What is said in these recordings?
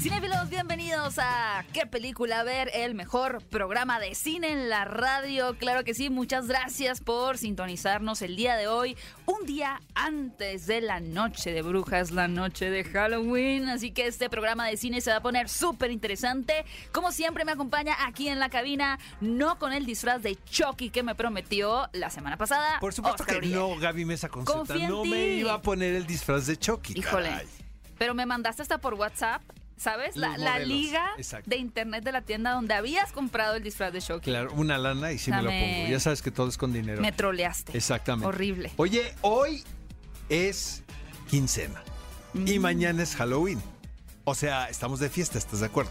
Cinefilos, bienvenidos a ¿Qué película ver? El mejor programa de cine en la radio. Claro que sí, muchas gracias por sintonizarnos el día de hoy, un día antes de la noche de brujas, la noche de Halloween. Así que este programa de cine se va a poner súper interesante. Como siempre me acompaña aquí en la cabina, no con el disfraz de Chucky que me prometió la semana pasada. Por supuesto Oscar que no, Gaby Mesa con Z. Confía en No me iba a poner el disfraz de Chucky. Híjole. caray. Pero me mandaste hasta por WhatsApp, ¿sabes? La, liga exacto. de internet de la tienda donde habías comprado el disfraz de Chucky. Claro, una lana y sí me lo pongo. Ya sabes que todo es con dinero. Me troleaste. Exactamente. Horrible. Oye, hoy es quincena y Mm. mañana es Halloween. O sea, estamos de fiesta, ¿estás de acuerdo?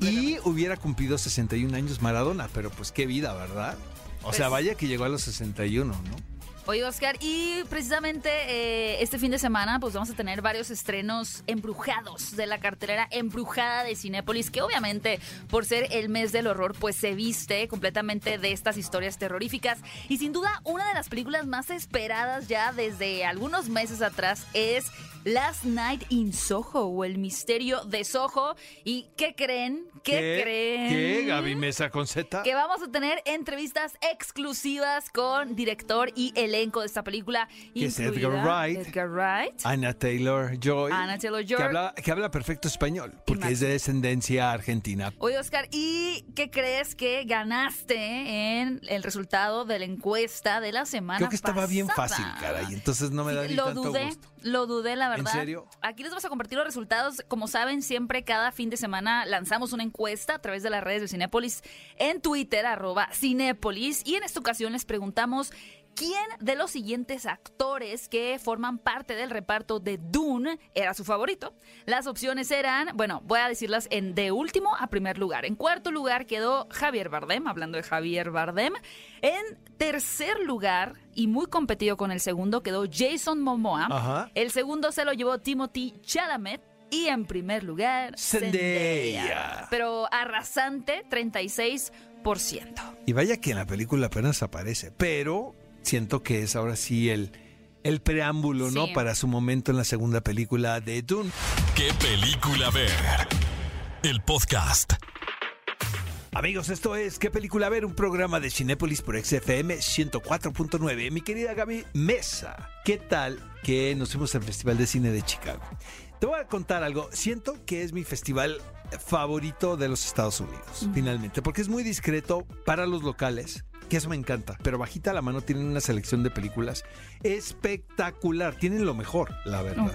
Y hubiera cumplido 61 años Maradona, pero pues qué vida, ¿verdad? O sea, Pues- vaya que llegó a los 61, ¿no? Oye, Oscar, y precisamente eh, este fin de semana pues vamos a tener varios estrenos embrujados de la cartelera embrujada de Cinépolis, que obviamente por ser el mes del horror pues se viste completamente de estas historias terroríficas. Y sin duda una de las películas más esperadas ya desde algunos meses atrás es Last Night in Soho o El Misterio de Soho. ¿Y qué creen? ¿Qué, creen? ¿Qué, Gaby Mesa con Z? que vamos a tener entrevistas exclusivas con director y elenco de esta película. Que es Edgar Wright. Edgar Wright. Anna Taylor Joy. Anna Taylor-Joy. Que habla, que habla perfecto español, porque es de descendencia argentina. Oye, Oscar, ¿y qué crees que ganaste en el resultado de la encuesta de la semana Creo que estaba bien fácil, caray. Entonces no me da Sí, ni lo tanto dudé, gusto. lo dudé, la verdad. serio? Aquí les vamos a compartir los resultados. Como saben, siempre cada fin de semana lanzamos una encuesta a través de las redes de Cinépolis en Twitter, arroba Cinépolis. Y en esta ocasión les preguntamos quién de los siguientes actores que forman parte del reparto de Dune era su favorito. Las opciones eran, bueno, voy a decirlas en de último a primer lugar. En cuarto lugar quedó Javier Bardem, hablando de Javier Bardem. En tercer lugar, y muy competido con el segundo, quedó Jason Momoa. Ajá. El segundo se lo llevó Timothy Chalamet. Y en primer lugar, Zendaya. Pero arrasante, 36%. Y vaya que en la película apenas aparece, pero siento que es ahora sí el, el preámbulo, ¿no? Para su momento en la segunda película de Dune. ¿Qué película ver? El podcast. Amigos, esto es ¿Qué película ver? Un programa de Cinépolis por XFM 104.9. Mi querida Gaby Mesa, ¿qué tal que nos fuimos al Festival de Cine de Chicago? Te voy a contar algo. Siento que es mi festival favorito de los Estados Unidos, finalmente, porque es muy discreto para los locales, que eso me encanta, pero bajita la mano tienen una selección de películas espectacular, tienen lo mejor, la verdad.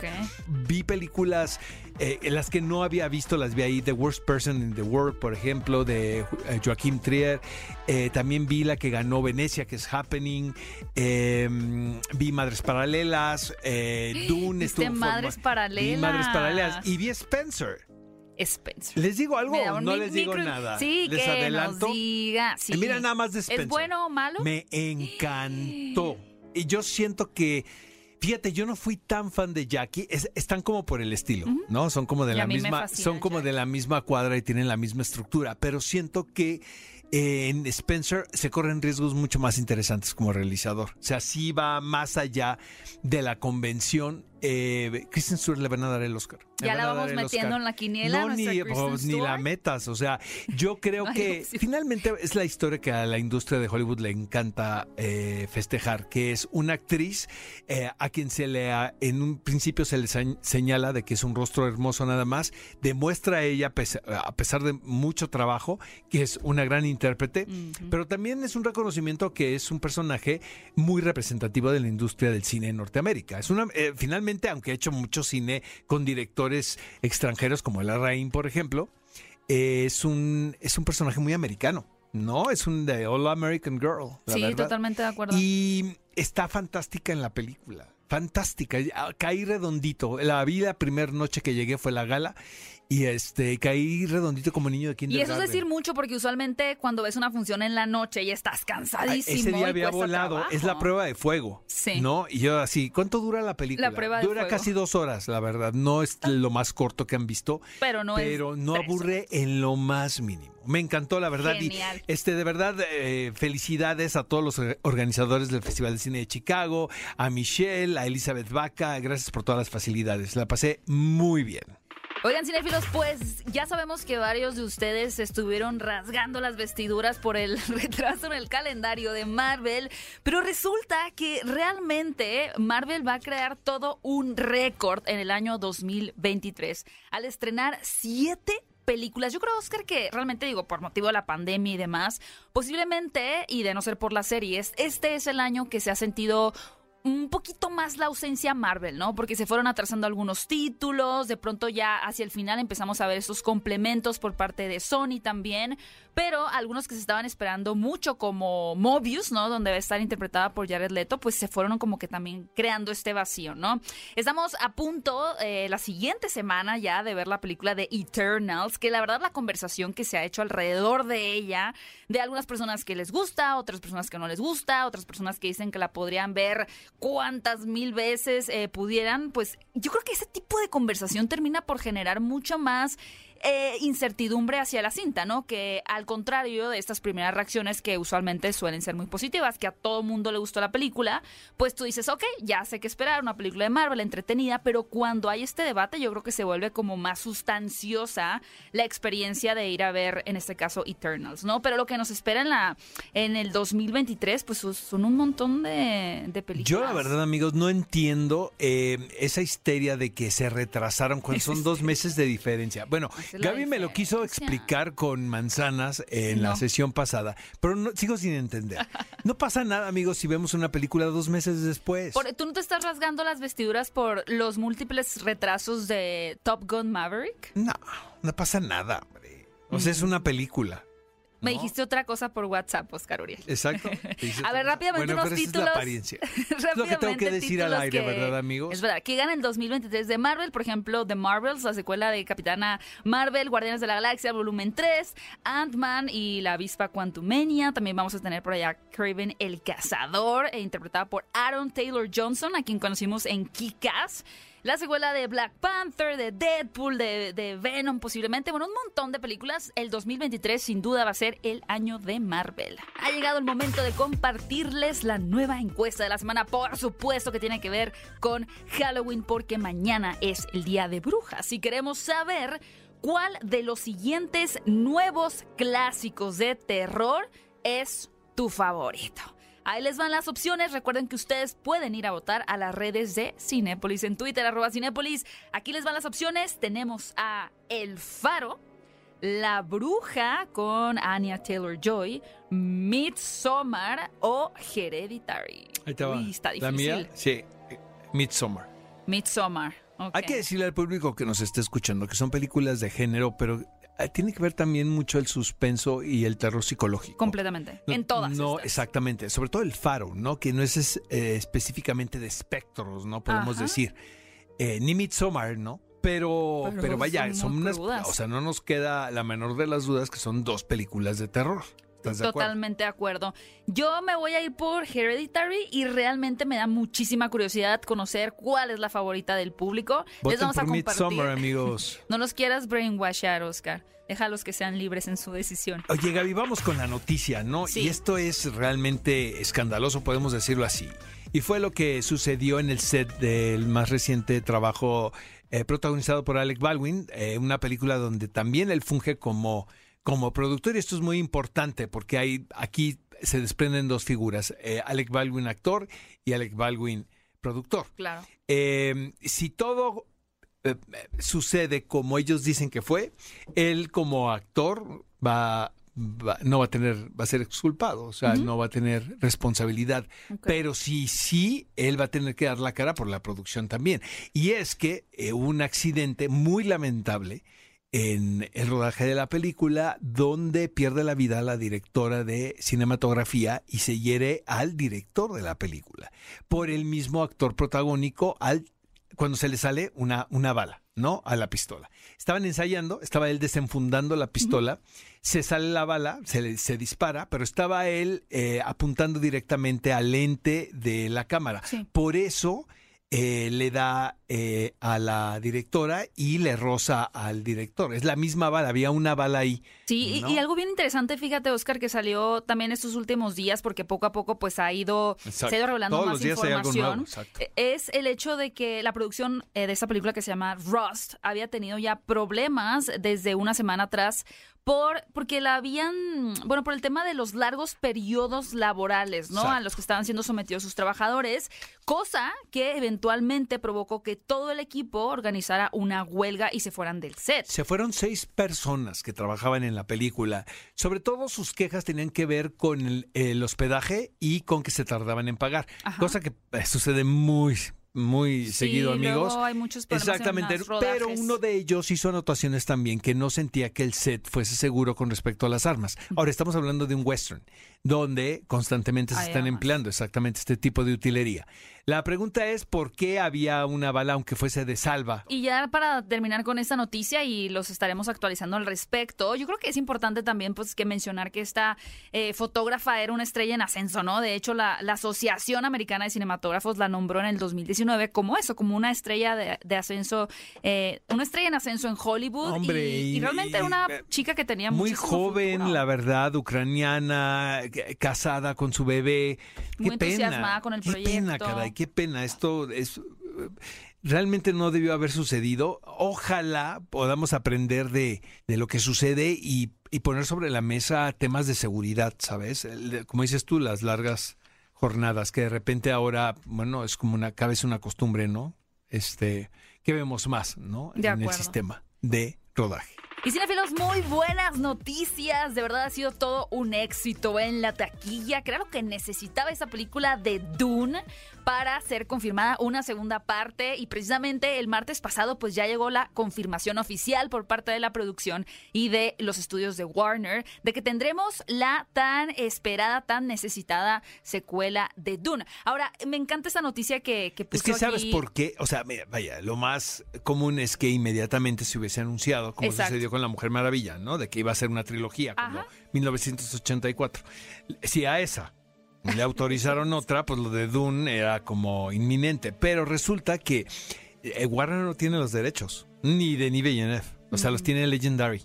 Vi películas eh, las que no había visto, las vi ahí, The Worst Person in the World, por ejemplo, de eh, Joaquín Trier. Eh, también vi la que ganó Venecia, que es Happening. Eh, vi Madres Paralelas. Dune ¿Viste estuvo Madres forma- Paralelas? Vi Madres Paralelas. Y vi Spencer. Spencer. ¿Les digo algo o no les digo micro- nada? Sí, ¿Les que adelanto? nos diga. Sí. Mira nada más de Spencer. ¿Es bueno o malo? Me encantó. Y yo siento que, fíjate, yo no fui tan fan de Jackie. Es- están como por el estilo, ¿no? Son como de Y la misma, son como de la misma cuadra y tienen la misma estructura. Pero siento que eh, en Spencer se corren riesgos mucho más interesantes como realizador. O sea, sí va más allá de la convención. Eh, Kristen Stewart le van a dar el Oscar. Le Ya la a vamos metiendo en la quiniela, No, ni, pues, ni la metas. O sea, yo creo que finalmente es la historia que a la industria de Hollywood le encanta eh, festejar, que es una actriz eh, a quien se le ha- en un principio se le señala de que es un rostro hermoso nada más, demuestra a ella a pesar de mucho trabajo que es una gran intérprete, pero también es un reconocimiento que es un personaje muy representativo de la industria del cine en Norteamérica. Es una eh, aunque ha hecho mucho cine con directores extranjeros como El Rain, por ejemplo, eh, es un es un personaje muy americano. No, es un de All American Girl. la Sí, verdad. totalmente de acuerdo. Y está fantástica en la película. fantástica. Caí redondito. La vida la primera noche que llegué fue la gala y este caí redondito como niño de kindergarten. Y eso es decir mucho porque usualmente cuando ves una función en la noche y estás cansadísimo. Ese día había volado. Es la prueba de fuego. Sí. ¿No? Y yo así, ¿cuánto dura la película? La prueba de dura casi dos horas, la verdad. No es lo más corto que han visto. Pero no Pero no aburre en lo más mínimo. Me encantó, la verdad. Genial. Y este, de verdad, eh, felicidades a todos los organizadores del Festival de Cine de Chicago, a Michelle, a Elizabeth Vaca. Gracias por todas las facilidades. La pasé muy bien. Oigan, cinéfilos, pues ya sabemos que varios de ustedes estuvieron rasgando las vestiduras por el retraso en el calendario de Marvel, pero resulta que realmente Marvel va a crear todo un récord en el año 2023 al estrenar siete películas. Yo creo, Oscar, que realmente digo, por motivo de la pandemia y demás, posiblemente, y de no ser por las series, este es el año que se ha sentido un poquito más la ausencia Marvel, ¿no? Porque se fueron atrasando algunos títulos, de pronto ya hacia el final empezamos a ver esos complementos por parte de Sony también, pero algunos que se estaban esperando mucho como Mobius, ¿no? Donde va a estar interpretada por Jared Leto, pues se fueron como que también creando este vacío, ¿no? Estamos a punto eh, la siguiente semana ya de ver la película de Eternals, que la verdad la conversación que se ha hecho alrededor de ella, de algunas personas que les gusta, otras personas que no les gusta, otras personas que dicen que la podrían ver cuantas mil veces eh, pudieran, pues yo creo que ese tipo de conversación termina por generar mucho más eh, incertidumbre hacia la cinta, ¿no? Que al contrario de estas primeras reacciones que usualmente suelen ser muy positivas, que a todo mundo le gustó la película, pues tú dices, ok, ya sé qué esperar, una película de Marvel entretenida, pero cuando hay este debate yo creo que se vuelve como más sustanciosa la experiencia de ir a ver, en este caso, Eternals, ¿no? Pero lo que nos espera en, la, en el 2023, pues son un montón de, películas. Yo la verdad, amigos, no entiendo eh, esa histeria de que se retrasaron cuando son dos meses de diferencia. Bueno, Gaby me lo quiso explicar con manzanas en la sesión pasada, pero no, sigo sin entender. No pasa nada, amigos, si vemos una película dos meses después. ¿Tú no te estás rasgando las vestiduras por los múltiples retrasos de Top Gun Maverick? No, no pasa nada, hombre. O sea, es una película. Me dijiste otra cosa por WhatsApp, Oscar Uriel. Exacto. a ver, rápidamente bueno, unos títulos. Es, la apariencia. es lo que tengo que decir al aire, ¿verdad, amigos? Es verdad. Que gana el 2023 de Marvel, por ejemplo, The Marvels, la secuela de Capitana Marvel, Guardianes de la Galaxia, volumen 3, Ant-Man y la avispa Quantumania. También vamos a tener por allá Craven el Cazador, e interpretada por Aaron Taylor Johnson, a quien conocimos en Kick-Ass la secuela de Black Panther, de Deadpool, de, Venom posiblemente, bueno, un montón de películas. El 2023 sin duda va a ser el año de Marvel. Ha llegado el momento de compartirles la nueva encuesta de la semana, por supuesto que tiene que ver con Halloween porque mañana es el Día de Brujas. Si queremos saber cuál de los siguientes nuevos clásicos de terror es tu favorito. Ahí les van las opciones. Recuerden que ustedes pueden ir a votar a las redes de Cinépolis en Twitter, arroba Cinépolis. Aquí les van las opciones. Tenemos a El Faro, La Bruja con Anya Taylor Joy, Midsommar o Hereditary. Ahí te va. está difícil. La mía, sí, Midsommar. Midsommar. Hay que decirle al público que nos esté escuchando que son películas de género, pero tiene que ver también mucho el suspenso y el terror psicológico. Completamente. en todas. No, exactamente. Sobre todo el faro, ¿no? Que no es eh, específicamente de espectros, ¿no? Podemos decir. Eh, ni Midsommar, ¿no? Pero, pero, vaya, son, unas. O sea, no nos queda la menor de las dudas que son dos películas de terror. Totalmente de acuerdo. Yo me voy a ir por Hereditary y realmente me da muchísima curiosidad conocer cuál es la favorita del público. Les vamos a compartir. amigos. no los quieras brainwashar, Oscar. Déjalos que sean libres en su decisión. Oye, Gaby, vamos con la noticia, ¿no? Y esto es realmente escandaloso, podemos decirlo así. Y fue lo que sucedió en el set del más reciente trabajo eh, protagonizado por Alec Baldwin, eh, una película donde también él funge como como productor, y esto es muy importante porque hay, aquí se desprenden dos figuras, eh, Alec Baldwin actor y Alec Baldwin productor. Claro. Em, si todo eh, sucede como ellos dicen que fue, él como actor va, no va a tener, va a ser exculpado, o sea, no va a tener responsabilidad. Pero sí, sí, él va a tener que dar la cara por la producción también. Y es que eh, un accidente muy lamentable en el rodaje de la película, donde pierde la vida la directora de cinematografía y se hiere al director de la película, por el mismo actor protagónico al, cuando se le sale una, una bala. ¿no? A la pistola. Estaban ensayando, estaba él desenfundando la pistola, se sale la bala, se, se dispara, pero estaba él eh, apuntando directamente al lente de la cámara. Por eso eh, le da eh, a la directora y le roza al director. Es la misma bala, había una bala ahí. Sí, y, algo bien interesante, fíjate, Oscar, que salió también estos últimos días, porque poco a poco pues ha ido, se ha ido revelando más información. E, es el hecho de que la producción eh, de esta película que se llama Rust había tenido ya problemas desde una semana atrás por porque la habían, bueno, por el tema de los largos periodos laborales, ¿no? A los que estaban siendo sometidos sus trabajadores, cosa que eventualmente provocó que todo el equipo organizara una huelga y se fueran del set. Se fueron seis personas que trabajaban en la película. Sobre todo sus quejas tenían que ver con el, hospedaje y con que se tardaban en pagar, cosa que eh, sucede muy muy seguido, amigos. Hay muchos Exactamente, pero uno de ellos hizo anotaciones también que no sentía que el set fuese seguro con respecto a las armas. Ahora estamos hablando de un western donde constantemente se están empleando exactamente este tipo de utilería. La pregunta es por qué había una bala aunque fuese de salva. Y ya para terminar con esta noticia y los estaremos actualizando al respecto, yo creo que es importante también pues que mencionar que esta eh, fotógrafa era una estrella en ascenso, ¿no? De hecho, la, Asociación Americana de Cinematógrafos la nombró en el 2019 como eso, como una estrella de, ascenso, eh, una estrella en ascenso en Hollywood. Hombre, y, realmente era una chica que tenía muy joven, la verdad, ucraniana, casada con su bebé. Qué muy entusiasmada con el proyecto. Qué pena, caray, qué pena. Esto es realmente no debió haber sucedido. Ojalá podamos aprender de, de lo que sucede y, y, poner sobre la mesa temas de seguridad, ¿sabes? Como dices tú, las largas jornadas, que de repente ahora, bueno, es como una, cada vez una costumbre, ¿no? Este, que vemos más, ¿no? en el sistema de rodaje. Y cinefilos, muy buenas noticias. De verdad ha sido todo un éxito en la taquilla. Claro que necesitaba esa película de Dune para ser confirmada una segunda parte y precisamente el martes pasado pues ya llegó la confirmación oficial por parte de la producción y de los estudios de Warner de que tendremos la tan esperada, tan necesitada secuela de Dune. Ahora, me encanta esta noticia que, que Es que sabes por qué, o sea, vaya, lo más común es que inmediatamente se hubiese anunciado, como sucedió con La Mujer Maravilla, ¿no? De que iba a ser una trilogía, como 1984. Si a esa le autorizaron otra, pues lo de Dune era como inminente. Pero resulta que eh, Warner no tiene los derechos, ni de ni Villeneuve. O sea, los tiene Legendary.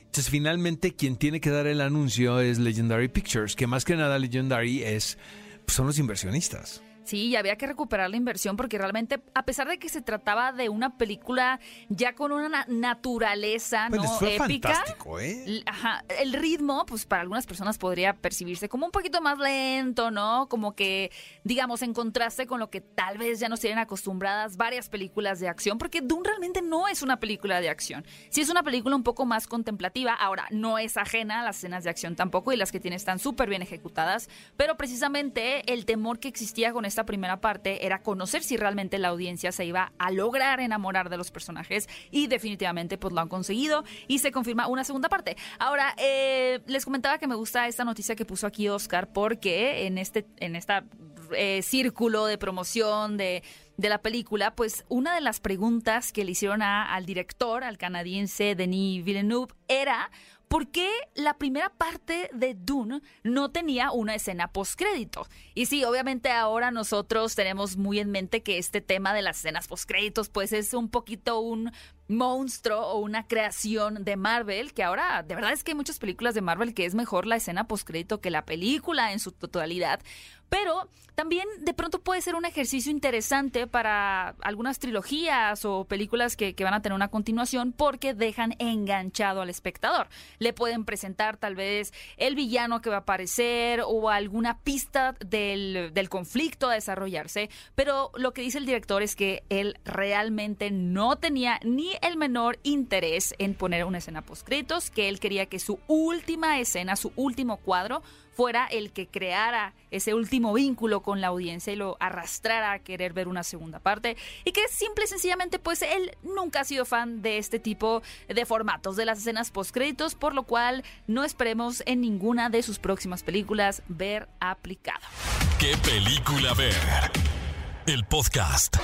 Entonces, finalmente, quien tiene que dar el anuncio es Legendary Pictures, que más que nada Legendary es, pues, son los inversionistas. Sí, y había que recuperar la inversión porque realmente, a pesar de que se trataba de una película ya con una naturaleza pues no épica, ¿eh? ajá, el ritmo, pues para algunas personas podría percibirse como un poquito más lento, ¿no? Como que, digamos, en contraste con lo que tal vez ya nos tienen acostumbradas varias películas de acción, porque Dune realmente no es una película de acción. Sí es una película un poco más contemplativa, ahora no es ajena a las escenas de acción tampoco y las que tiene están súper bien ejecutadas, pero precisamente el temor que existía con esta primera parte era conocer si realmente la audiencia se iba a lograr enamorar de los personajes y definitivamente pues lo han conseguido y se confirma una segunda parte. Ahora, eh, les comentaba que me gusta esta noticia que puso aquí Oscar porque en este en esta eh, círculo de promoción de, de, la película, pues una de las preguntas que le hicieron al director, al canadiense Denis Villeneuve, era ¿por qué la primera parte de Dune no tenía una escena postcrédito? Y sí, obviamente ahora nosotros tenemos muy en mente que este tema de las escenas postcréditos pues es un poquito un monstruo o una creación de Marvel, que ahora de verdad es que hay muchas películas de Marvel que es mejor la escena postcrédito que la película en su totalidad, pero también de pronto puede ser un ejercicio interesante para algunas trilogías o películas que, van a tener una continuación porque dejan enganchado al espectador. Le pueden presentar tal vez el villano que va a aparecer o alguna pista del, del conflicto a desarrollarse, pero lo que dice el director es que él realmente no tenía ni el menor interés en poner una escena post que él quería que su última escena, su último cuadro, fuera el que creara ese último vínculo con la audiencia y lo arrastrara a querer ver una segunda parte y que simple y sencillamente pues él nunca ha sido fan de este tipo de formatos de las escenas postcréditos, por lo cual no esperemos en ninguna de sus próximas películas ver aplicado. ¿Qué película ver? El podcast.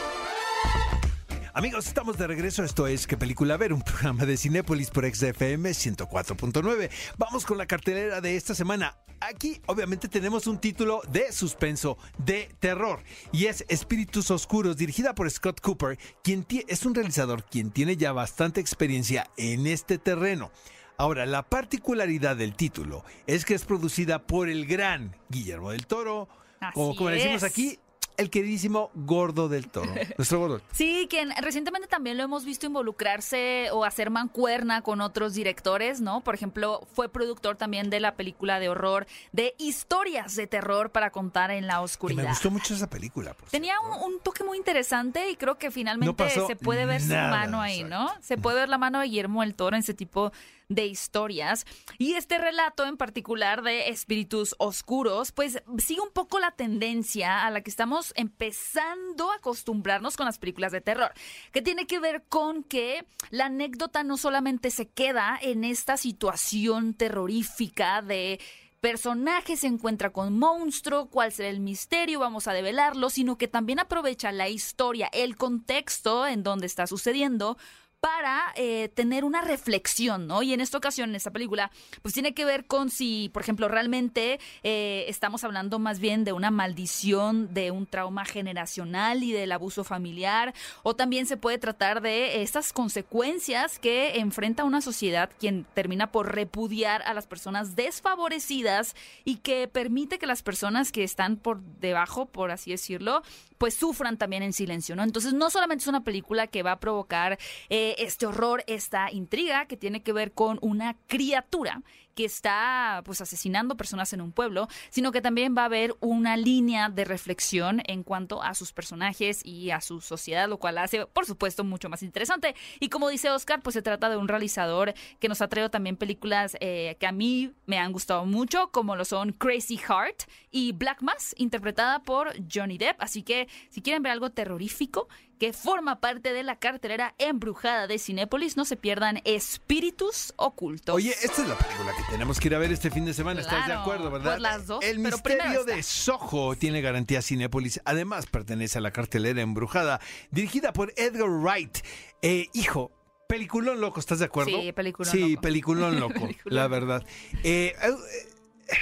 Amigos, estamos de regreso. Esto es ¿Qué película ver? Un programa de Cinépolis por XFM 104.9. Vamos con la cartelera de esta semana. Aquí, obviamente, tenemos un título de suspenso, de terror. Y es Espíritus Oscuros, dirigida por Scott Cooper, quien es un realizador quien tiene ya bastante experiencia en este terreno. Ahora, la particularidad del título es que es producida por el gran Guillermo del Toro, como decimos aquí, el queridísimo Gordo del Toro. Nuestro Gordo. Sí, quien recientemente también lo hemos visto involucrarse o hacer mancuerna con otros directores, ¿no? Por ejemplo, fue productor también de la película de horror de historias de terror para contar en la oscuridad. me gustó mucho esa película. Tenía un, toque muy interesante y creo que finalmente se puede ver su mano ahí, ¿no? Se puede ver la mano de Guillermo del Toro en ese tipo de historias. Y este relato en particular de espíritus oscuros, pues sigue un poco la tendencia a la que estamos empezando a acostumbrarnos con las películas de terror, que tiene que ver con que la anécdota no solamente se queda en esta situación terrorífica de personaje se encuentra con monstruo, cuál será el misterio, vamos a develarlo, sino que también aprovecha la historia, el contexto en donde está sucediendo para eh, tener una reflexión, ¿no? Y en esta ocasión, en esta película, pues tiene que ver con si, por ejemplo, realmente eh, estamos hablando más bien de una maldición, de un trauma generacional y del abuso familiar, o también se puede tratar de estas consecuencias que enfrenta una sociedad quien termina por repudiar a las personas desfavorecidas y que permite que las personas que están por debajo, por así decirlo, pues sufran también en silencio, ¿no? Entonces no solamente es una película que va a provocar eh, este horror, esta intriga que tiene que ver con una criatura que está pues asesinando personas en un pueblo, sino que también va a haber una línea de reflexión en cuanto a sus personajes y a su sociedad, lo cual hace, por supuesto, mucho más interesante. Y como dice Oscar, pues se trata de un realizador que nos ha traído también películas eh, que a mí me han gustado mucho, como lo son Crazy Heart y Black Mass, interpretada por Johnny Depp. Así que si quieren ver algo terrorífico, que forma parte de la cartelera embrujada de Cinépolis. No se pierdan Espíritus Ocultos. Oye, esta es la película que tenemos que ir a ver este fin de semana. ¿Estás de acuerdo, verdad? Pues las dos, El misterio de Soho tiene garantía Cinépolis. Además, pertenece a la cartelera embrujada, dirigida por Edgar Wright. Eh, hijo, Peliculón loco, ¿estás de acuerdo? Sí, peliculón loco. Sí, peliculón loco, la verdad. Eh, eh,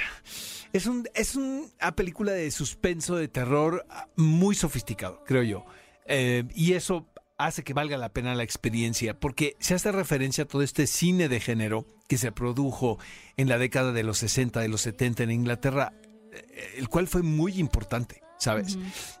es, un, es una película de suspenso, de terror muy sofisticado, creo yo. Eh, y eso hace que valga la pena la experiencia, porque se hace referencia a todo este cine de género que se produjo en la década de los 60, de los 70 en Inglaterra, eh, el cual fue muy importante. ¿Sabes?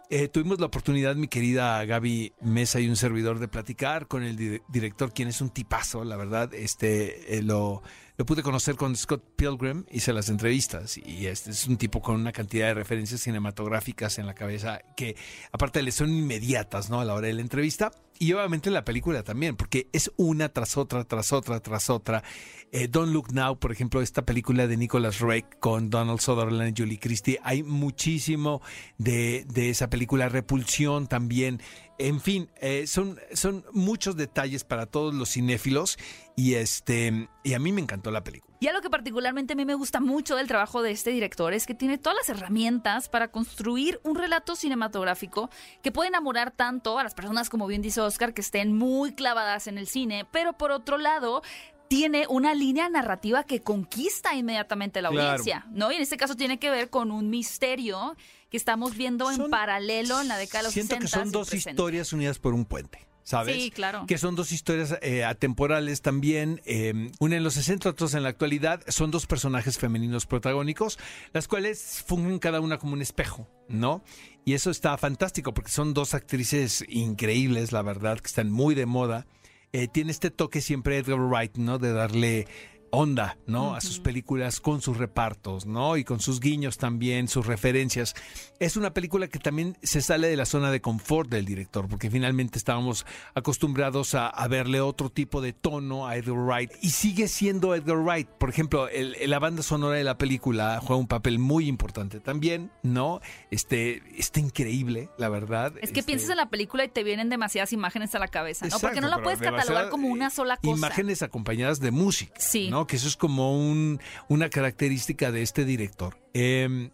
Eh, tuvimos la oportunidad, mi querida Gaby Mesa y un servidor, de platicar con el director, quien es un tipazo, la verdad. Este lo, lo pude conocer con Scott Pilgrim, hice las entrevistas y este es un tipo con una cantidad de referencias cinematográficas en la cabeza que aparte le son inmediatas, ¿no? A la hora de la entrevista y obviamente la película también, porque es una tras otra, tras otra, tras otra. Eh, Don't Look Now, por ejemplo, esta película de Nicholas Rake con Donald Sutherland y Julie Christie, hay muchísimo de, de esa película. Repulsión también. En fin, eh, son, son muchos detalles para todos los cinéfilos y, este, y a mí me encantó la película. Y algo que particularmente a mí me gusta mucho del trabajo de este director es que tiene todas las herramientas para construir un relato cinematográfico que puede enamorar tanto a las personas, como bien dice Oscar, que estén muy clavadas en el cine, pero por otro lado tiene una línea narrativa que conquista inmediatamente la audiencia, ¿no? Y en este caso tiene que ver con un misterio que estamos viendo en paralelo en la década de los Siento que son dos historias unidas por un puente. ¿Sabes? Sí, claro. Que son dos historias eh, atemporales también, eh, una en los 60, otros en la actualidad. Son dos personajes femeninos protagónicos, las cuales fungen cada una como un espejo, ¿no? Y eso está fantástico porque son dos actrices increíbles, la verdad, que están muy de moda. Eh, tiene este toque siempre Edgar Wright, ¿no? De darle onda, ¿no? A sus películas con sus repartos, ¿no? Y con sus guiños también, sus referencias. Es una película que también se sale de la zona de confort del director, porque finalmente estábamos acostumbrados a, a verle otro tipo de tono a Edgar Wright y sigue siendo Edgar Wright. Por ejemplo, el- la banda sonora de la película juega un papel muy importante también, ¿no? Este, está increíble, la verdad. Es que Este, piensas en la película y te vienen demasiadas imágenes a la cabeza, ¿no? Exacto, Porque no la puedes catalogar como una sola cosa. Imágenes acompañadas de música. Sí. ¿no? Que eso es como un, una característica de este director. Eh,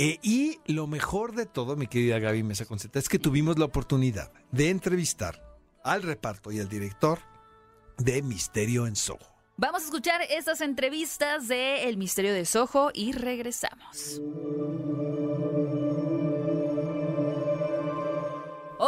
eh, y lo mejor de todo, mi querida Gaby Mesa Conceta, es que tuvimos la oportunidad de entrevistar al reparto y al director de Misterio en Soho. Vamos a escuchar estas entrevistas de El Misterio de Soho y regresamos.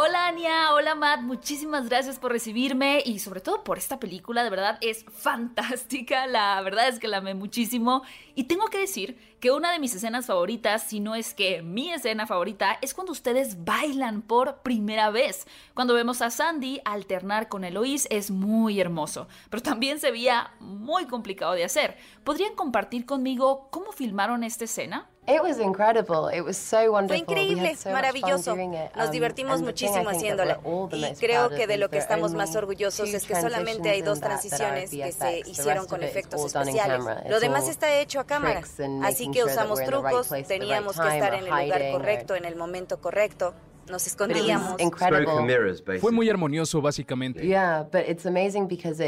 Hola Ania, hola Matt, muchísimas gracias por recibirme y sobre todo por esta película, de verdad es fantástica, la verdad es que la amé muchísimo y tengo que decir que una de mis escenas favoritas, si no es que mi escena favorita, es cuando ustedes bailan por primera vez. Cuando vemos a Sandy alternar con Eloís es muy hermoso, pero también se veía muy complicado de hacer. ¿Podrían compartir conmigo cómo filmaron esta escena? It was incredible. It was so Fue increíble, maravilloso. Nos divertimos muchísimo haciéndola. Y creo que de lo que estamos más orgullosos es que solamente hay dos transiciones que se hicieron con efectos especiales. Lo demás está hecho a cámara. Así que usamos trucos, teníamos que estar en el lugar correcto, en el momento correcto. Nos escondíamos. Fue muy armonioso, básicamente.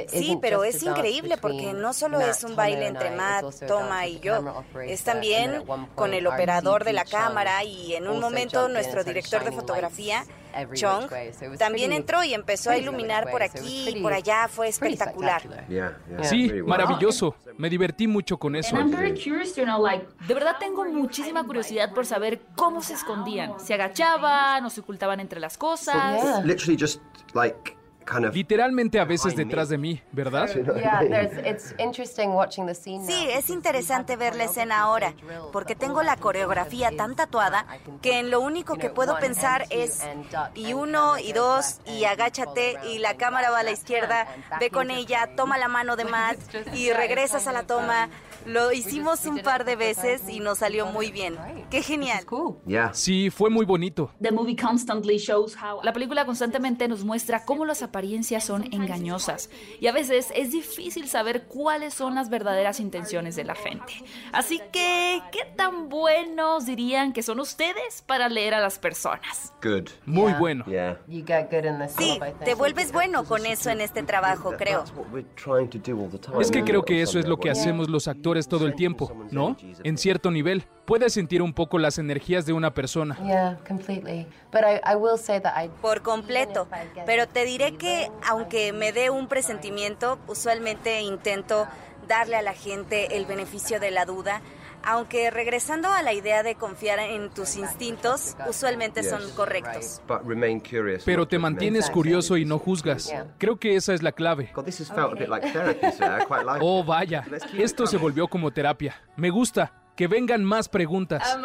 Sí, pero es increíble porque no solo es un baile entre Matt, Toma y yo. Es también con el operador de la cámara y en un momento nuestro director de fotografía, Chong, también entró y empezó a iluminar por aquí y por allá. Fue espectacular. spectacular. Sí, maravilloso. Me divertí mucho con eso. De verdad tengo muchísima curiosidad por saber cómo se escondían. Se agachaban o se ocultaban entre las cosas. Literally just like Literalmente a veces detrás de mí, ¿verdad? Yeah, there's, it's interesting watching the scene Sí, es interesante ver la the escena ahora, porque tengo la coreografía tan tatuada que en lo único que puedo pensar es y uno y dos y agáchate y la cámara va a la izquierda, ve con ella, toma la mano de Matt y regresas a la toma. um, Lo hicimos un par de veces y nos salió muy bien. Qué genial. Sí, fue muy bonito. La película constantemente nos muestra cómo las apariencias son engañosas y a veces es difícil saber cuáles son las verdaderas intenciones de la gente. Así que, ¿qué tan buenos dirían que son ustedes para leer a las personas? Good. Muy Yeah. bueno. Sí, scene, I think. te vuelves bueno con eso en este trabajo, creo. That's what we're trying to do all the time. Es que creo que eso es lo que hacemos los actores todo el tiempo, ¿no? En cierto nivel. Puedes sentir un poco las energías de una persona. Yeah, completely. But I, I will say that I Por completo. Pero te diré que, aunque me dé un presentimiento, usualmente intento darle a la gente el beneficio de la duda. Aunque regresando a la idea de confiar en tus instintos, usualmente son correctos. But remain curious. Pero te mantienes curioso y no juzgas. Creo que esa es la clave. Oh, vaya. Esto se volvió como terapia. Me gusta. Que vengan más preguntas.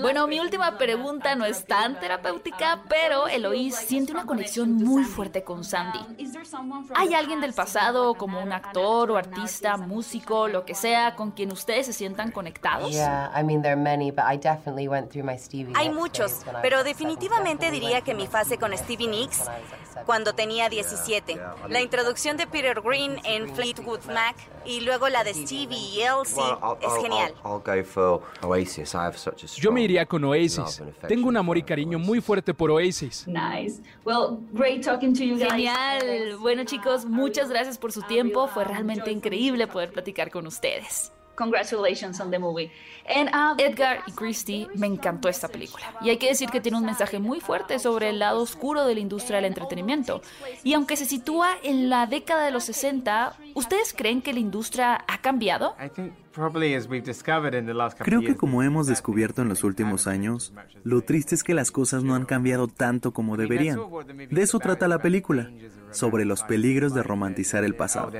Bueno, mi última pregunta no es tan terapéutica, pero Eloís siente una conexión muy fuerte con Sandy. ¿Hay alguien del pasado, como un actor o artista, músico, lo que sea, con quien ustedes se sientan conectados? Hay muchos, pero definitivamente diría que mi fase con Stevie Nicks, cuando tenía 17, la introducción de Peter Green en Fleetwood Mac y luego la de Stevie y Elsie es genial. I'll, I'll go for Oasis. I have such a strong Yo me iría con Oasis. Tengo un amor y cariño muy fuerte por Oasis. Nice. Well, great talking to you guys. Genial. Bueno chicos, muchas gracias por su tiempo. Fue realmente increíble poder platicar con ustedes. Congratulations on the movie. And uh, Edgar y Christie, me encantó esta película. Y hay que decir que tiene un mensaje muy fuerte sobre el lado oscuro de la industria del entretenimiento. Y aunque se sitúa en la década de los 60, ¿ustedes creen que la industria ha cambiado? Creo que como hemos descubierto en los últimos años, lo triste es que las cosas no han cambiado tanto como deberían. De eso trata la película, sobre los peligros de romantizar el pasado.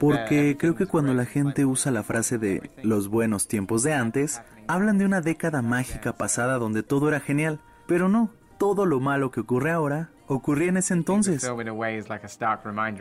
Porque creo que cuando la gente usa la frase de los buenos tiempos de antes, hablan de una década mágica pasada donde todo era genial, pero no, todo lo malo que ocurre ahora ocurría en ese entonces.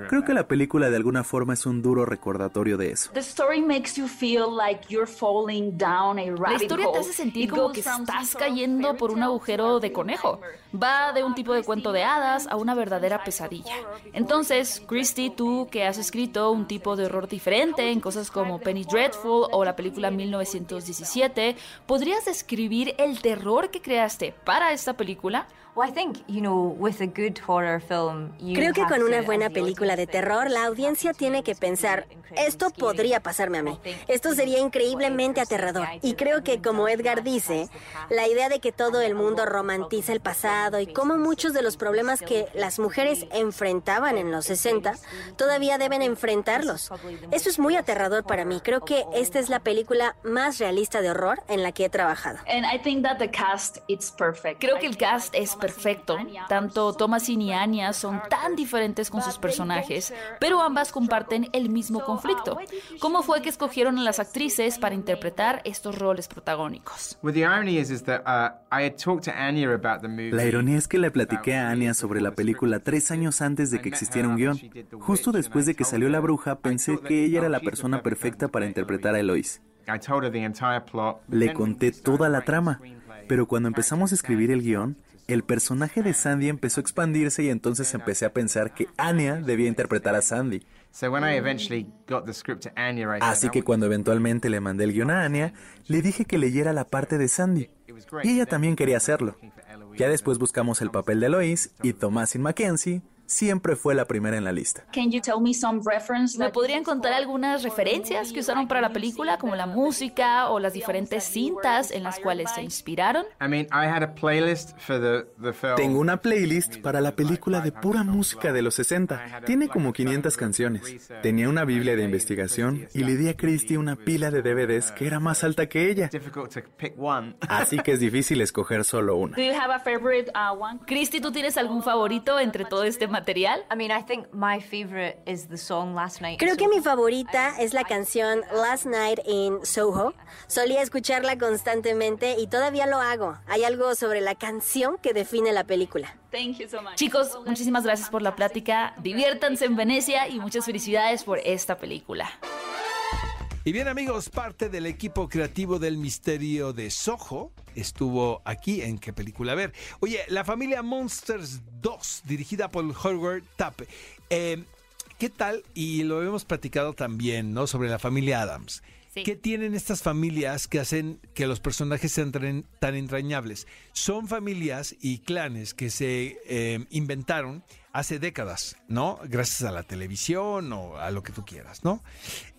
Creo que la película de alguna forma es un duro recordatorio de eso. The story makes you feel like you're falling down a La historia te hace sentir como que estás cayendo por un agujero de conejo. Va de un tipo de cuento de hadas a una verdadera pesadilla. Entonces, Christy, tú que has escrito un tipo de horror diferente en cosas como Penny Dreadful o la película 1917, ¿podrías describir el terror que creaste para esta película? Creo que con una buena película de terror, la audiencia tiene que pensar, esto podría pasarme a mí. Esto sería increíblemente aterrador. Y creo que, como Edgar dice, la idea de que todo el mundo romantiza el pasado y cómo muchos de los problemas que las mujeres enfrentaban en los 60 todavía deben enfrentarlos. Eso es muy aterrador para mí. Creo que esta es la película más realista de horror en la que he trabajado. And I think that the cast it's perfect. Creo que el cast es perfecto. Tanto Thomasin y Anya son tan diferentes con sus personajes, pero ambas comparten el mismo conflicto. ¿Cómo fue que escogieron a las actrices para interpretar estos roles protagónicos? Uh. La ironía es que le platiqué a Anya sobre la película tres años antes de que existiera un guion. Justo después de que salió La Bruja, pensé que ella era la persona perfecta para interpretar a Eloise. Le conté toda la trama, pero cuando empezamos a escribir el guion, el personaje de Sandy empezó a expandirse y entonces empecé a pensar que Anya debía interpretar a Sandy. Así que cuando eventualmente le mandé el guion a Anya, le dije que leyera la parte de Sandy. Y ella también quería hacerlo. Ya después buscamos el papel de Lois y Thomasin Mackenzie siempre fue la primera en la lista. Can you tell me podrían contar algunas referencias que usaron para la película, como la música o las diferentes cintas en las cuales se inspiraron? I mean, I had a playlist for the, the film. Tengo una playlist para la película de pura música de los 60. Tiene como 500 canciones. Tenía una biblia de investigación y le di a Christy una pila de DVDs que era más alta que ella. Así que es difícil escoger solo una. Do you have a favorite uh, one? Christy, ¿tú tienes algún favorito entre todo este material? Creo que mi favorita es la canción Last Night in Soho. Solía escucharla constantemente y todavía lo hago. Hay algo sobre la canción que define la película. Thank you so much. Chicos, muchísimas gracias por la plática. Diviértanse en Venecia y muchas felicidades por esta película. Y bien amigos, parte del equipo creativo del misterio de Soho estuvo aquí en qué película ver. Oye, la familia Monsters 2, dirigida por Howard Tappe. Eh, ¿Qué tal? Y lo hemos platicado también, ¿no? Sobre la familia Adams. Sí. ¿Qué tienen estas familias que hacen que los personajes sean tan entrañables? Son familias y clanes que se eh, inventaron hace décadas, ¿no? Gracias a la televisión o a lo que tú quieras, ¿no?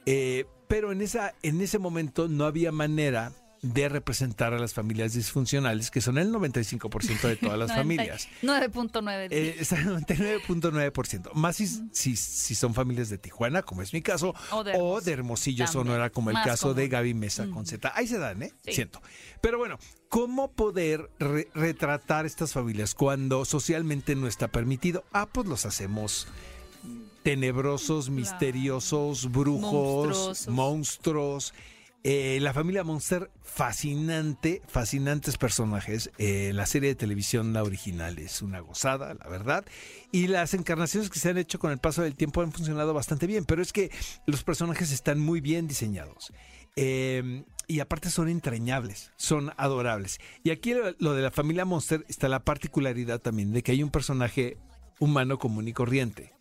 Eh, pero en, esa, en ese momento no había manera de representar a las familias disfuncionales, que son el 95% de todas las familias. 9.9. Eh, está el 99.9%. Más si, si, si son familias de Tijuana, como es mi caso, O de o Hermosillo. de Hermosillo. Sonora, como el caso de. Gaby Mesa con Z. Ahí se dan, ¿eh? Sí. Siento. Pero bueno, ¿cómo poder re- retratar estas familias cuando socialmente no está permitido? Ah, pues los hacemos tenebrosos, misteriosos, brujos, Monstruosos. monstruos. Eh, la familia Monster, fascinante, fascinantes personajes. Eh, la serie de televisión, la original, es una gozada, la verdad. Y las encarnaciones que se han hecho con el paso del tiempo han funcionado bastante bien, pero es que los personajes están muy bien diseñados. Eh, y aparte son entrañables, son adorables. Y aquí lo, lo de la familia Monster está la particularidad también de que hay un personaje humano común y corriente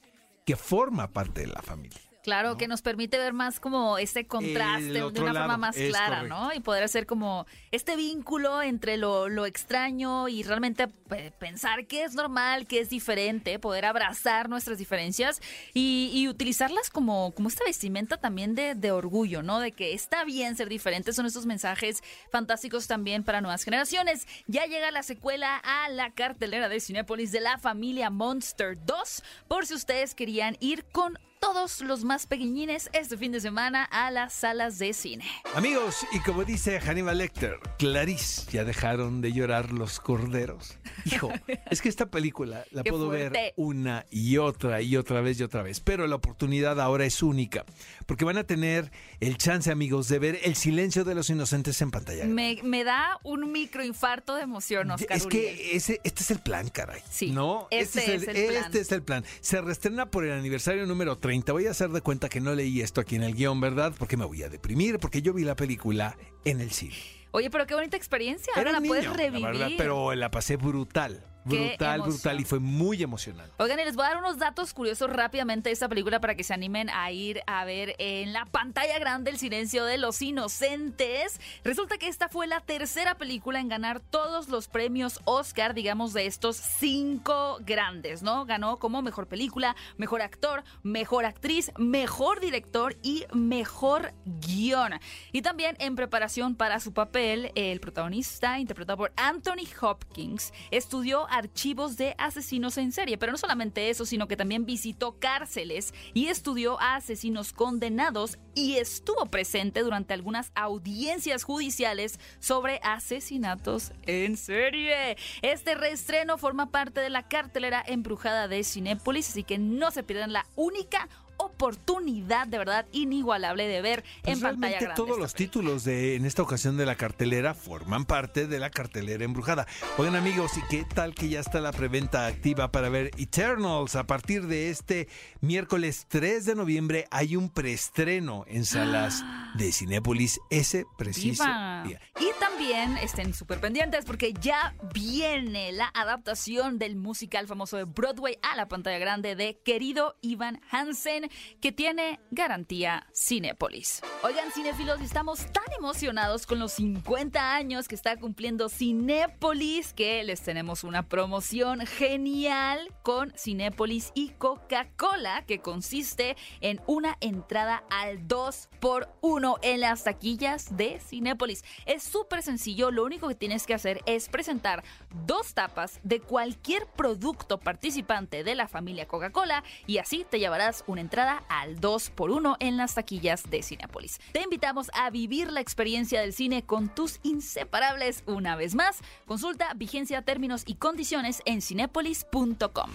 que forma parte de la familia. Claro, que nos permite ver más como este contraste de una lado, forma más clara, correcto. ¿no? Y poder hacer como este vínculo entre lo, lo extraño y realmente pe- pensar que es normal, que es diferente, poder abrazar nuestras diferencias y, y utilizarlas como, como esta vestimenta también de, de orgullo, ¿no? De que está bien ser diferente. Son estos mensajes fantásticos también para nuevas generaciones. Ya llega la secuela a la cartelera de Cinépolis de la familia Monster 2, por si ustedes querían ir con todos los más pequeñines este fin de semana a las salas de cine. Amigos, y como dice Hannibal Lecter, Clarice, ¿ya dejaron de llorar los corderos? Hijo, es que esta película la Qué puedo fuerte. ver una y otra y otra vez y otra vez, pero la oportunidad ahora es única, porque van a tener el chance, amigos, de ver El silencio de los inocentes en pantalla. Me, me da un microinfarto de emoción, Oscar. Es que ese, este es el plan, caray. Sí, ¿no? este Este, es es, el plan. este es el plan. Se reestrena por el aniversario número 30. Voy a hacer de cuenta que no leí esto aquí en el guion, ¿verdad? Porque me voy a deprimir, porque yo vi la película en el cine. Oye, pero qué bonita experiencia. Ahora la puedes la revivir. verdad, pero la pasé brutal. Brutal, brutal y fue muy emocionante. Oigan, y les voy a dar unos datos curiosos rápidamente de esta película para que se animen a ir a ver en la pantalla grande El silencio de los inocentes. Resulta que esta fue la tercera película en ganar todos los premios Oscar, digamos, de estos cinco grandes, ¿no? Ganó como mejor película, mejor actor, mejor actriz, mejor director y mejor guion. Y también en preparación para su papel, el protagonista, interpretado por Anthony Hopkins, estudió archivos de asesinos en serie, pero no solamente eso, sino que también visitó cárceles y estudió a asesinos condenados y estuvo presente durante algunas audiencias judiciales sobre asesinatos en serie. Este reestreno forma parte de la cartelera embrujada de Cinépolis, así que no se pierdan la única oportunidad de verdad inigualable de ver Pues en pantalla grande. todos los títulos de en esta ocasión de la cartelera forman parte de la cartelera embrujada. Oigan amigos, ¿y qué tal que ya está la preventa activa para ver Eternals? A partir de este miércoles 3 de noviembre hay un preestreno en salas de Cinépolis ese preciso Viva. día. Y también estén súper pendientes porque ya viene la adaptación del musical famoso de Broadway a la pantalla grande de Querido Ivan Hansen, que tiene garantía Cinépolis. Oigan, cinéfilos, estamos tan emocionados con los 50 años que está cumpliendo Cinépolis que les tenemos una promoción genial con Cinépolis y Coca-Cola que consiste en una entrada al 2 por 1 en las taquillas de Cinépolis. Es súper sencillo, lo único que tienes que hacer es presentar dos tapas de cualquier producto participante de la familia Coca-Cola y así te llevarás una entrada al 2 por 1 en las taquillas de Cinépolis. Te invitamos a vivir la experiencia del cine con tus inseparables una vez más. Consulta vigencia, términos y condiciones en cinépolis.com.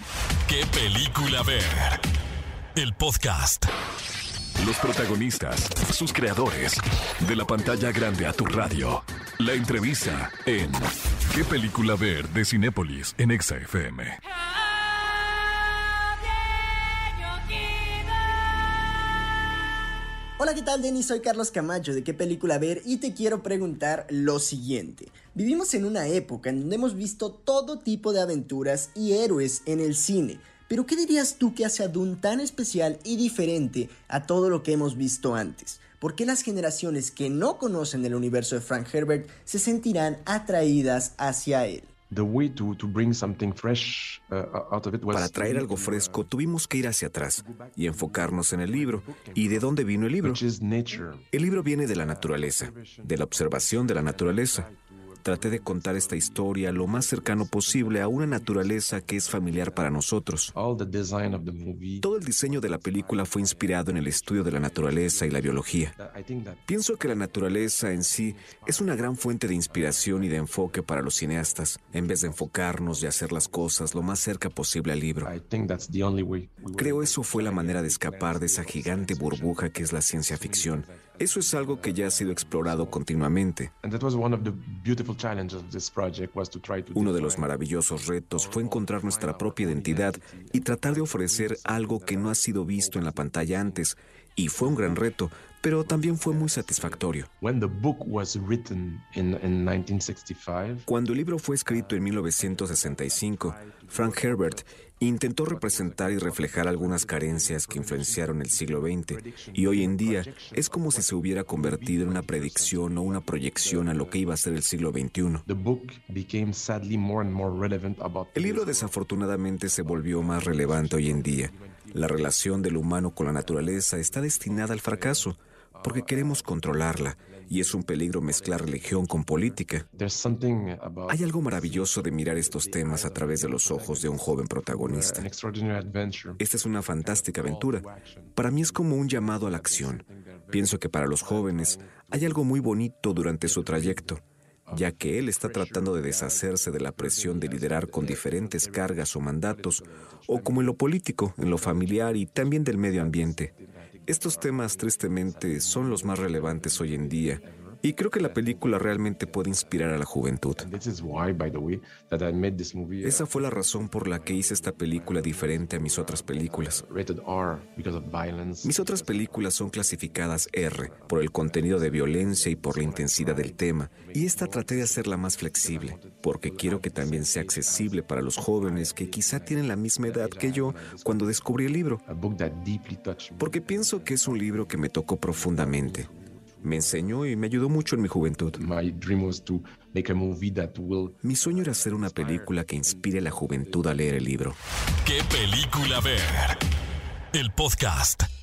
¿Qué película ver? El podcast. Los protagonistas, sus creadores. De la pantalla grande a tu radio. La entrevista en ¿Qué película ver? de Cinépolis en Exa Hola, ¿qué tal, Denis? Soy Carlos Camacho de qué película ver y te quiero preguntar lo siguiente. Vivimos en una época en donde hemos visto todo tipo de aventuras y héroes en el cine. Pero ¿qué dirías tú que hace a Dune tan especial y diferente a todo lo que hemos visto antes? ¿Por qué las generaciones que no conocen el universo de Frank Herbert se sentirán atraídas hacia él? Uh, was Para traer algo fresco tuvimos que ir hacia atrás y enfocarnos en el libro. ¿Y de dónde vino el libro? El libro viene de la naturaleza, de la observación de la naturaleza. Traté de contar esta historia lo más cercano posible a una naturaleza que es familiar para nosotros. Todo el diseño de la película fue inspirado en el estudio de la naturaleza y la biología. Pienso que la naturaleza en sí es una gran fuente de inspiración y de enfoque para los cineastas, en vez de enfocarnos y hacer las cosas lo más cerca posible al libro. Creo eso fue la manera de escapar de esa gigante burbuja que es la ciencia ficción. Eso es algo que ya ha sido explorado continuamente. Uno de los maravillosos retos fue encontrar nuestra propia identidad y tratar de ofrecer algo que no ha sido visto en la pantalla antes. Y fue un gran reto, pero también fue muy satisfactorio. When the book was written in, in 1965, Cuando el libro fue escrito en 1965, Frank Herbert intentó representar y reflejar algunas carencias que influenciaron el siglo XX y hoy en día es como si se hubiera convertido en una predicción o una proyección a lo que iba a ser el siglo XXI. the book became sadly more and more relevant about El libro desafortunadamente se volvió más relevante hoy en día. La relación del humano con la naturaleza está destinada al fracaso porque queremos controlarla y es un peligro mezclar religión con política. Hay algo maravilloso de mirar estos temas a través de los ojos de un joven protagonista. Esta es una fantástica aventura. Para mí es como un llamado a la acción. Pienso que para los jóvenes hay algo muy bonito durante su trayecto ya que él está tratando de deshacerse de la presión de liderar con diferentes cargas o mandatos, o como en lo político, en lo familiar y también del medio ambiente. Estos temas tristemente son los más relevantes hoy en día y creo que la película realmente puede inspirar a la juventud. Esa fue la razón por la que hice esta película diferente a mis otras películas. Mis otras películas son clasificadas R por el contenido de violencia y por la intensidad del tema, y esta traté de hacerla más flexible, porque quiero que también sea accesible para los jóvenes que quizá tienen la misma edad que yo cuando descubrí el libro. Porque pienso que es un libro que me tocó profundamente me enseñó y me ayudó mucho en mi juventud. Mi sueño era hacer una película que inspire a la juventud a leer el libro. ¿Qué película ver? El podcast.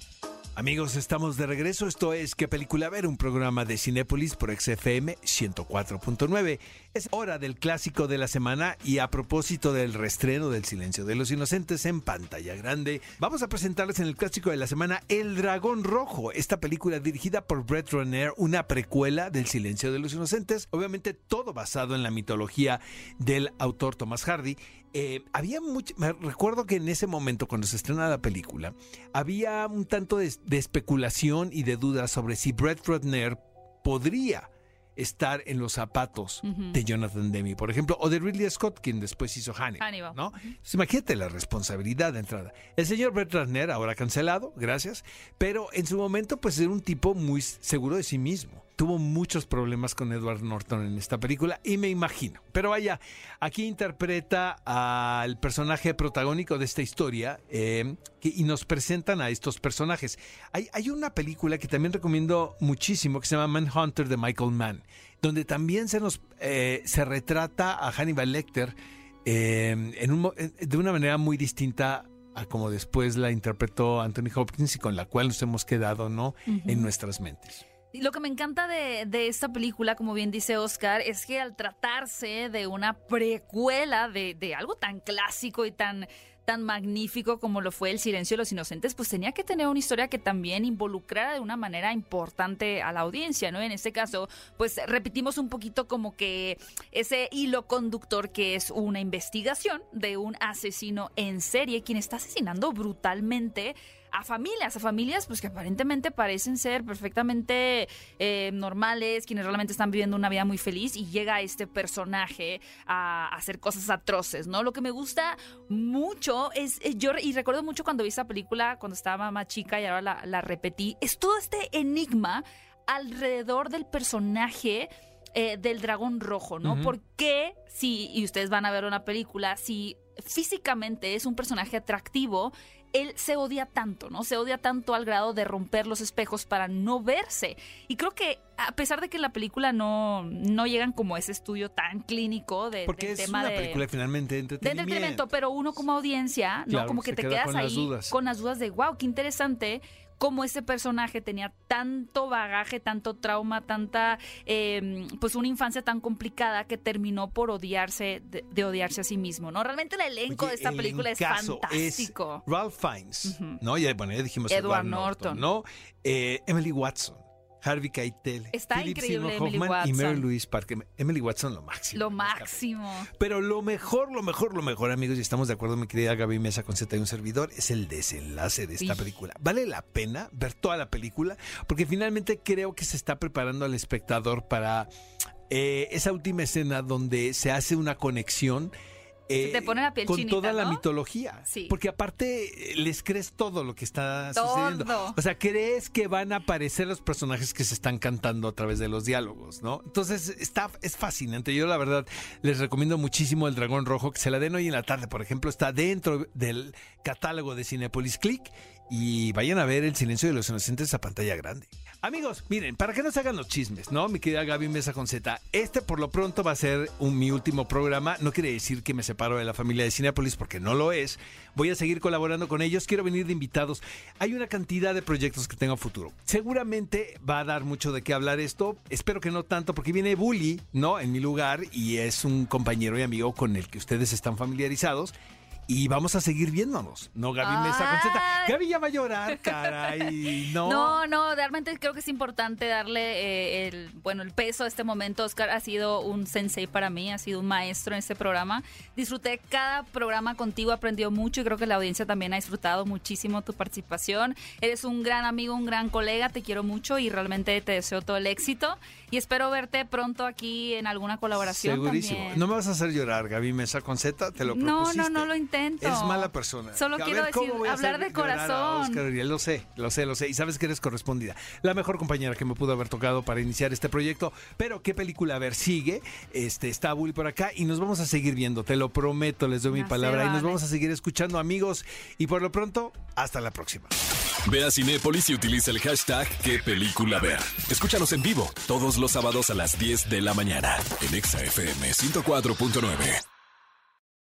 Amigos, estamos de regreso. Esto es ¿Qué película ver? Un programa de Cinépolis por XFM 104.9. Es hora del clásico de la semana y a propósito del restreno del Silencio de los Inocentes en pantalla grande, vamos a presentarles en el clásico de la semana El Dragón Rojo, esta película dirigida por Brett Runner, una precuela del Silencio de los Inocentes, obviamente todo basado en la mitología del autor Thomas Hardy eh, había mucho, me recuerdo que en ese momento cuando se estrena la película, había un tanto de, especulación y de dudas sobre si Brett Ratner podría estar en los zapatos de Jonathan Demi, por ejemplo, o de Ridley Scott, quien después hizo Hannibal. ¿no? imagínate la responsabilidad de entrada. El señor Brett Ratner, ahora cancelado, gracias, pero en su momento, pues era un tipo muy seguro de sí mismo. Tuvo muchos problemas con Edward Norton en esta película y me imagino. Pero vaya, aquí interpreta al personaje protagónico de esta historia eh, y nos presentan a estos personajes. Hay, hay una película que también recomiendo muchísimo que se llama Manhunter de Michael Mann donde también se nos eh, se retrata a Hannibal Lecter eh, en de una manera muy distinta a como después la interpretó Anthony Hopkins y con la cual nos hemos quedado no en nuestras mentes. Lo que me encanta de, de, esta película, como bien dice Oscar, es que al tratarse de una precuela de, de algo tan clásico y tan tan magnífico como lo fue El Silencio de los Inocentes, pues tenía que tener una historia que también involucrara de una manera importante a la audiencia, ¿no? En este caso, pues repetimos un poquito como que ese hilo conductor que es una investigación de un asesino en serie, quien está asesinando brutalmente a familias, a familias pues que aparentemente parecen ser perfectamente eh, normales, quienes realmente están viviendo una vida muy feliz y llega este personaje a, hacer cosas atroces, ¿no? Lo que me gusta mucho es, yo y recuerdo mucho cuando vi esta película cuando estaba más chica y ahora la, repetí, es todo este enigma alrededor del personaje eh, del dragón rojo, ¿no? ¿Por qué, si, y ustedes van a ver una película, si físicamente es un personaje atractivo, él se odia tanto, ¿no? Se odia tanto al grado de romper los espejos para no verse. Y creo que a pesar de que en la película no, no llegan como ese estudio tan clínico de, Porque es una película finalmente de entretenimiento. De entretenimiento, pero uno como audiencia, ¿no? como que te quedas ahí con las dudas de, wow, qué interesante cómo ese personaje tenía tanto bagaje, tanto trauma, tanta, em, pues una infancia tan complicada que terminó por odiarse, de, odiarse a sí mismo, ¿no? Realmente el elenco de esta película es fantástico. Ralph Fiennes, ¿no? Ya, bueno, ya dijimos Edward, Norton, ¿no? Eh, Emily Watson. Harvey Keitel, Está increíble Emily Watson. y Mary Louise Parker. Emily Watson lo máximo. Lo máximo. Pero lo mejor, lo mejor, lo mejor, amigos, y estamos de acuerdo, mi querida Gaby Mesa con Z y un servidor, es el desenlace de esta película. Vale la pena ver toda la película, porque finalmente creo que se está preparando al espectador para eh, esa última escena donde se hace una conexión te pone la piel con toda la mitología. Porque aparte les crees todo lo que está sucediendo. O sea, crees que van a aparecer los personajes que se están cantando a través de los diálogos, ¿no? Entonces, está, es fascinante. Yo la verdad les recomiendo muchísimo El Dragón Rojo, que se la den hoy en la tarde, por ejemplo, está dentro del catálogo de Cinepolis Click y vayan a ver El Silencio de los Inocentes a pantalla grande. Amigos, miren, para que no se hagan los chismes, ¿no? Mi querida Gaby Mesa con este por lo pronto va a ser un, mi último programa. No quiere decir que me separo de la familia de Cinepolis porque no lo es. Voy a seguir colaborando con ellos. Quiero venir de invitados. Hay una cantidad de proyectos que tengo a futuro. Seguramente va a dar mucho de qué hablar esto. Espero que no tanto porque viene Bully, ¿no? En mi lugar y es un compañero y amigo con el que ustedes están familiarizados y vamos a seguir viéndonos. No, Gaby Mesa con Z. Gaby ya va a llorar, caray. No. No, no, realmente creo que es importante darle eh, el, bueno, el peso a este momento. Oscar ha sido un sensei para mí, ha sido un maestro en este programa. Disfruté cada programa contigo, aprendió mucho y creo que la audiencia también ha disfrutado muchísimo tu participación. Eres un gran amigo, un gran colega, te quiero mucho y realmente te deseo todo el éxito. Y espero verte pronto aquí en alguna colaboración. Segurísimo. No me vas a hacer llorar, Gaby Mesa con Z, te lo propusiste. No, no, no lo intento. Es mala persona. Solo quiero decir, hablar de corazón. Oscar lo sé, lo sé, lo sé. Y sabes que eres correspondida. La mejor compañera que me pudo haber tocado para iniciar este proyecto. Pero qué película, a ver, sigue. Este, está Bully por acá y nos vamos a seguir viendo, te lo prometo, les doy mi palabra. Y nos vamos a seguir escuchando, amigos. Y por lo pronto, hasta la próxima. Ve a Cinépolis y utiliza el hashtag qué película ver. Escúchanos en vivo todos los sábados a las 10 de la mañana en ExaFM 104.9.